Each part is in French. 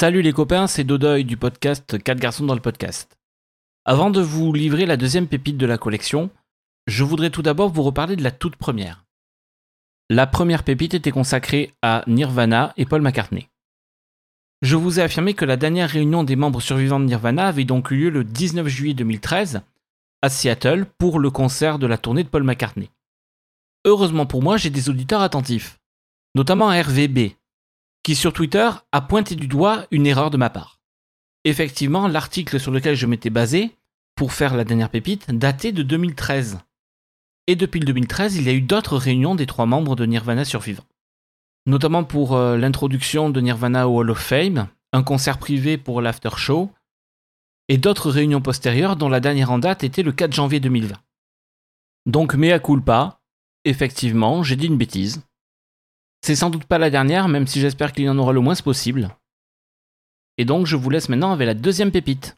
Salut les copains, c'est Dodoy du podcast 4 garçons dans le podcast. Avant de vous livrer la deuxième pépite de la collection, je voudrais tout d'abord vous reparler de la toute première. La première pépite était consacrée à Nirvana et Paul McCartney. Je vous ai affirmé que la dernière réunion des membres survivants de Nirvana avait donc eu lieu le 19 juillet 2013 à Seattle pour le concert de la tournée de Paul McCartney. Heureusement pour moi, j'ai des auditeurs attentifs, notamment RVB, qui sur Twitter a pointé du doigt une erreur de ma part. Effectivement, l'article sur lequel je m'étais basé pour faire la dernière pépite datait de 2013. Et depuis le 2013, il y a eu d'autres réunions des trois membres de Nirvana survivants. Notamment pour euh, l'introduction de Nirvana au Hall of Fame, un concert privé pour l'after show, et d'autres réunions postérieures dont la dernière en date était le 4 janvier 2020. Donc mea culpa, effectivement, j'ai dit une bêtise. C'est sans doute pas la dernière, même si j'espère qu'il y en aura le moins possible. Et donc je vous laisse maintenant avec la deuxième pépite.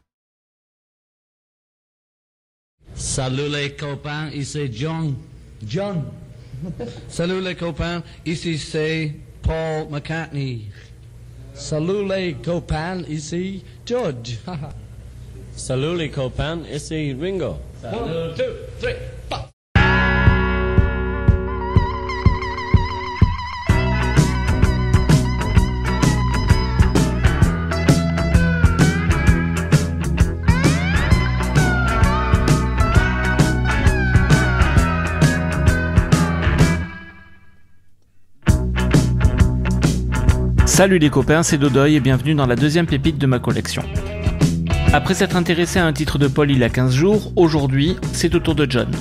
Salut les copains, ici John. John. Salut les copains, ici c'est Paul McCartney. Salut les copains, ici George. Salut les copains, ici Ringo. One, two, three, Salut les copains, c'est Dodoy et bienvenue dans la deuxième pépite de ma collection. Après s'être intéressé à un titre de Paul il y a 15 jours, aujourd'hui, c'est au tour de John.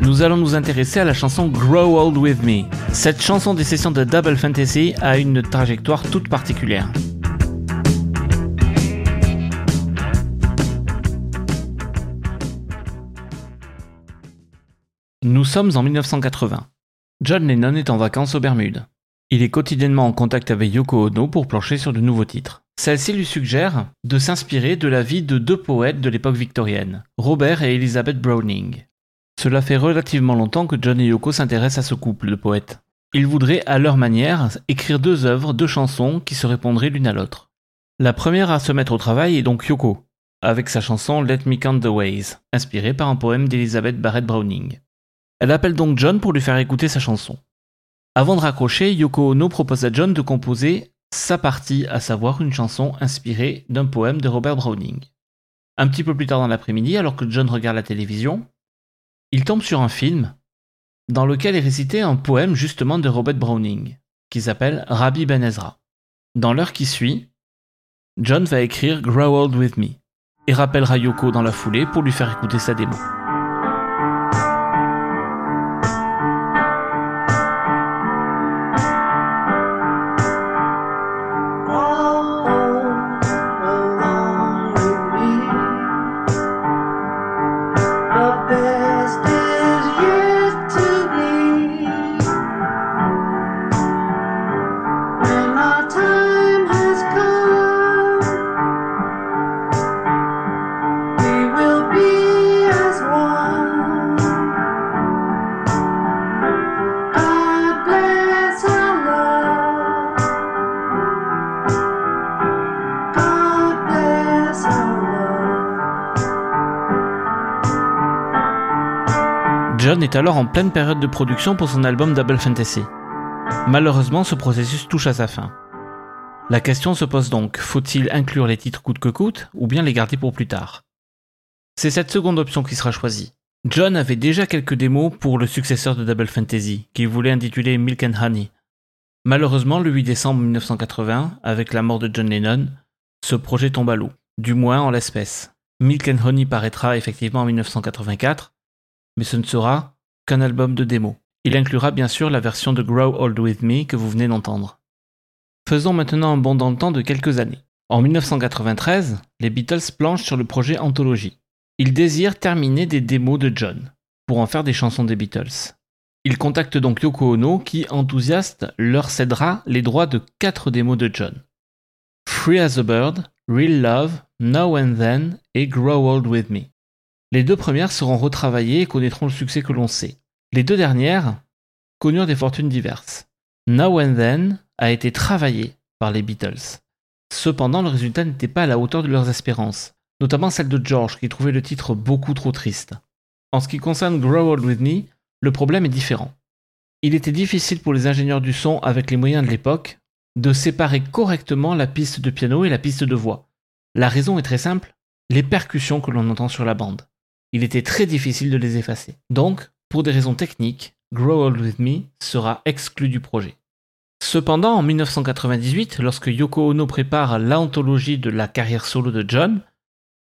Nous allons nous intéresser à la chanson Grow Old With Me. Cette chanson des sessions de Double Fantasy a une trajectoire toute particulière. Nous sommes en 1980. John Lennon est en vacances aux Bermudes. Il est quotidiennement en contact avec Yoko Ono pour plancher sur de nouveaux titres. Celle-ci lui suggère de s'inspirer de la vie de deux poètes de l'époque victorienne, Robert et Elizabeth Browning. Cela fait relativement longtemps que John et Yoko s'intéressent à ce couple de poètes. Ils voudraient, à leur manière, écrire deux œuvres, deux chansons qui se répondraient l'une à l'autre. La première à se mettre au travail est donc Yoko, avec sa chanson Let Me Count the Ways, inspirée par un poème d'Elizabeth Barrett Browning. Elle appelle donc John pour lui faire écouter sa chanson. Avant de raccrocher, Yoko Ono propose à John de composer sa partie, à savoir une chanson inspirée d'un poème de Robert Browning. Un petit peu plus tard dans l'après-midi, alors que John regarde la télévision, il tombe sur un film dans lequel est récité un poème justement de Robert Browning, qui s'appelle Rabbi Ben Ezra. Dans l'heure qui suit, John va écrire Grow Old With Me et rappellera Yoko dans la foulée pour lui faire écouter sa démo. Alors en pleine période de production pour son album Double Fantasy. Malheureusement, ce processus touche à sa fin. La question se pose donc, faut-il inclure les titres coûte que coûte ou bien les garder pour plus tard? C'est cette seconde option qui sera choisie. John avait déjà quelques démos pour le successeur de Double Fantasy, qu'il voulait intituler Milk and Honey. Malheureusement, le 8 décembre 1980, avec la mort de John Lennon, ce projet tombe à l'eau, du moins en l'espèce. Milk and Honey paraîtra effectivement en 1984, mais ce ne sera qu'un album de démo. Il inclura bien sûr la version de Grow Old With Me que vous venez d'entendre. Faisons maintenant un bond dans le temps de quelques années. En 1993, les Beatles planchent sur le projet Anthology. Ils désirent terminer des démos de John, pour en faire des chansons des Beatles. Ils contactent donc Yoko Ono qui, enthousiaste, leur cédera les droits de quatre démos de John. Free as a Bird, Real Love, Now and Then et Grow Old With Me. Les deux premières seront retravaillées et connaîtront le succès que l'on sait. Les deux dernières connurent des fortunes diverses. Now and Then a été travaillé par les Beatles. Cependant, le résultat n'était pas à la hauteur de leurs espérances, notamment celle de George qui trouvait le titre beaucoup trop triste. En ce qui concerne Grow Old With Me, le problème est différent. Il était difficile pour les ingénieurs du son, avec les moyens de l'époque, de séparer correctement la piste de piano et la piste de voix. La raison est très simple, les percussions que l'on entend sur la bande. Il était très difficile de les effacer. Donc, pour des raisons techniques, Grow Old With Me sera exclu du projet. Cependant, en 1998, lorsque Yoko Ono prépare l'anthologie de la carrière solo de John,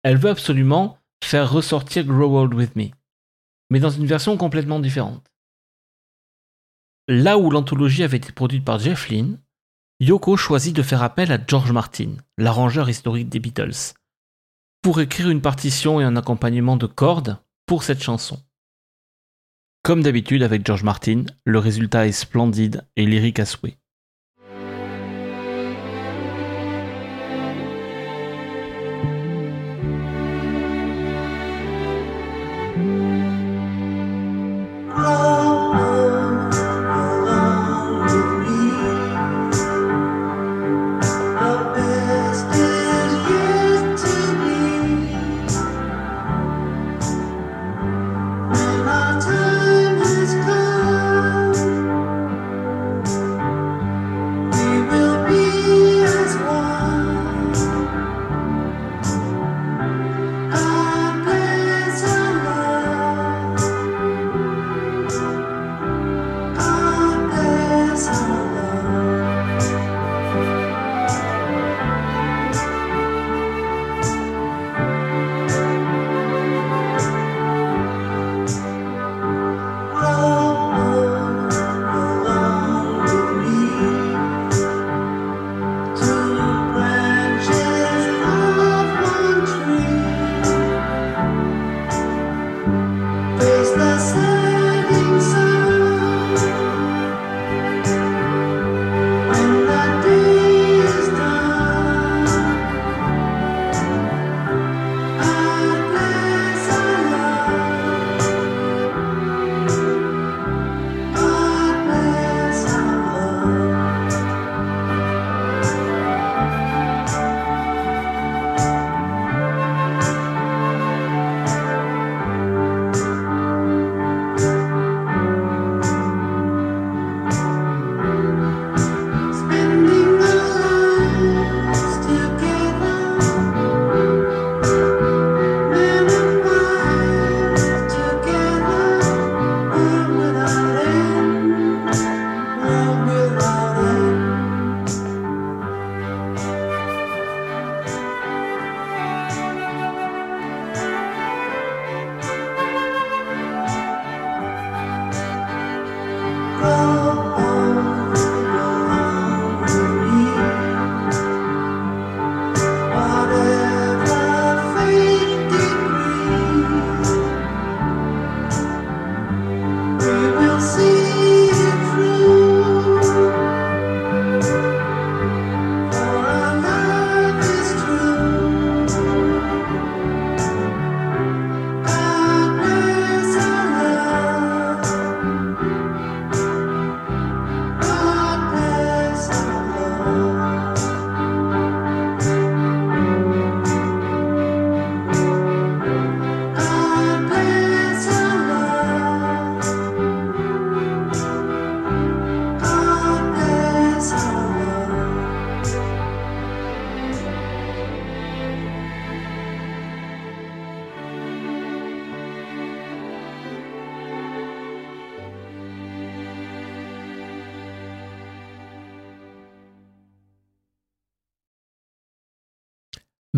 elle veut absolument faire ressortir Grow Old With Me, mais dans une version complètement différente. Là où l'anthologie avait été produite par Jeff Lynne, Yoko choisit de faire appel à George Martin, l'arrangeur historique des Beatles, pour écrire une partition et un accompagnement de cordes pour cette chanson. Comme d'habitude avec George Martin, le résultat est splendide et lyrique à souhait.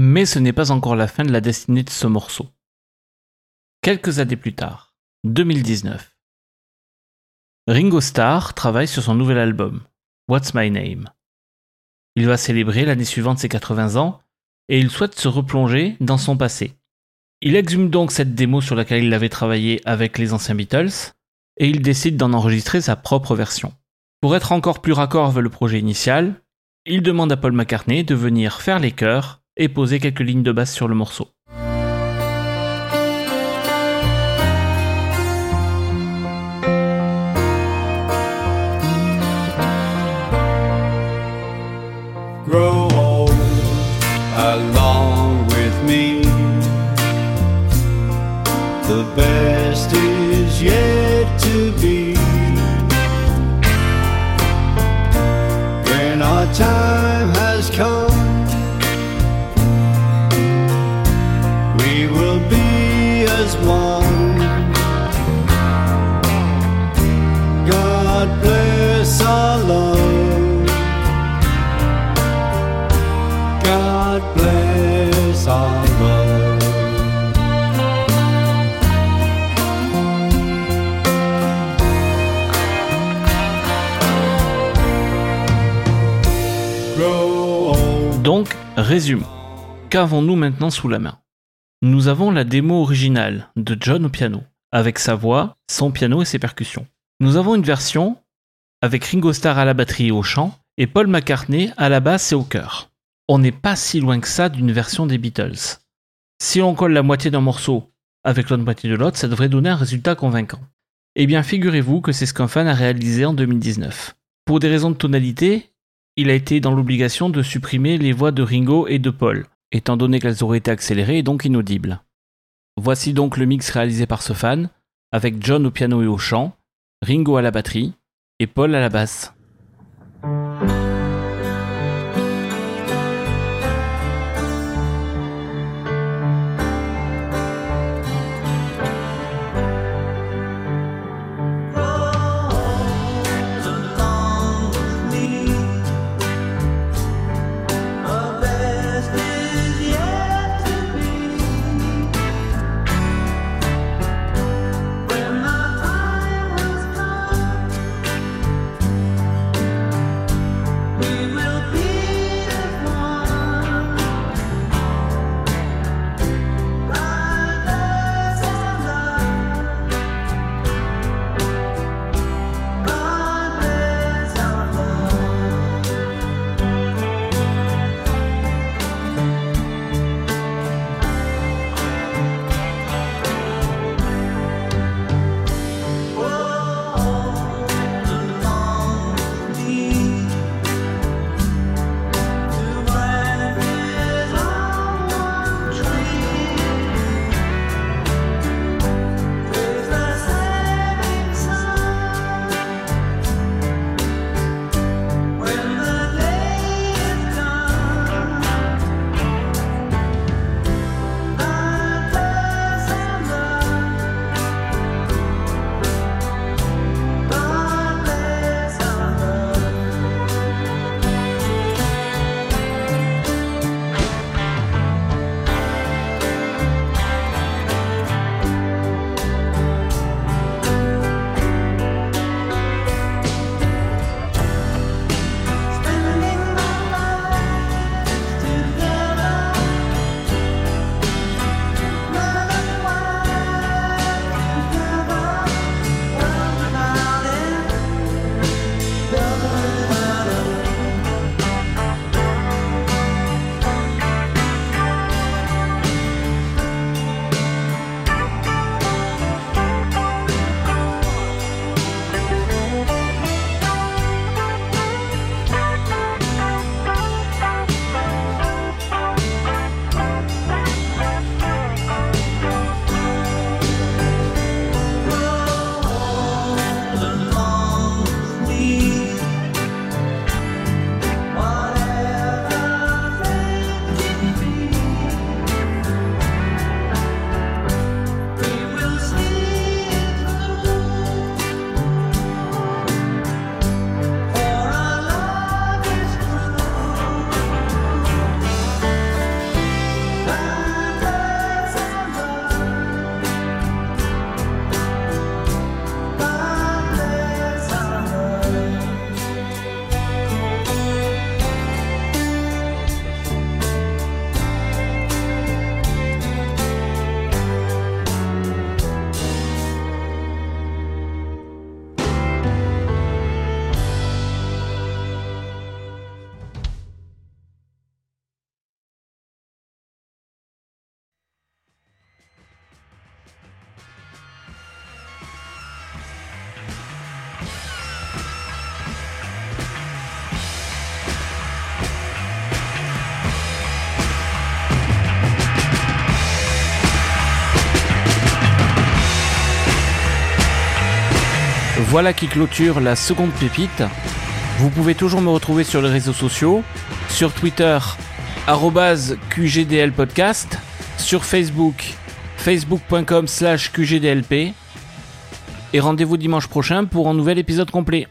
Mais ce n'est pas encore la fin de la destinée de ce morceau. Quelques années plus tard, 2019, Ringo Starr travaille sur son nouvel album, What's My Name. Il va célébrer l'année suivante ses 80 ans et il souhaite se replonger dans son passé. Il exhume donc cette démo sur laquelle il avait travaillé avec les anciens Beatles et il décide d'en enregistrer sa propre version. Pour être encore plus raccord avec le projet initial, il demande à Paul McCartney de venir faire les chœurs et poser quelques lignes de basse sur le morceau. Donc, résumé. Qu'avons-nous maintenant sous la main? Nous avons la démo originale de John au piano, avec sa voix, son piano et ses percussions. Nous avons une version avec Ringo Starr à la batterie et au chant, et Paul McCartney à la basse et au chœur. On n'est pas si loin que ça d'une version des Beatles. Si on colle la moitié d'un morceau avec l'autre moitié de l'autre, ça devrait donner un résultat convaincant. Eh bien, figurez-vous que c'est ce qu'un fan a réalisé en 2019. Pour des raisons de tonalité, il a été dans l'obligation de supprimer les voix de Ringo et de Paul, étant donné qu'elles auraient été accélérées et donc inaudibles. Voici donc le mix réalisé par ce fan, avec John au piano et au chant, Ringo à la batterie et Paul à la basse. Voilà qui clôture la seconde pépite. Vous pouvez toujours me retrouver sur les réseaux sociaux, sur Twitter, QGDLpodcast, sur Facebook, facebook.com slash QGDLP. Et rendez-vous dimanche prochain pour un nouvel épisode complet.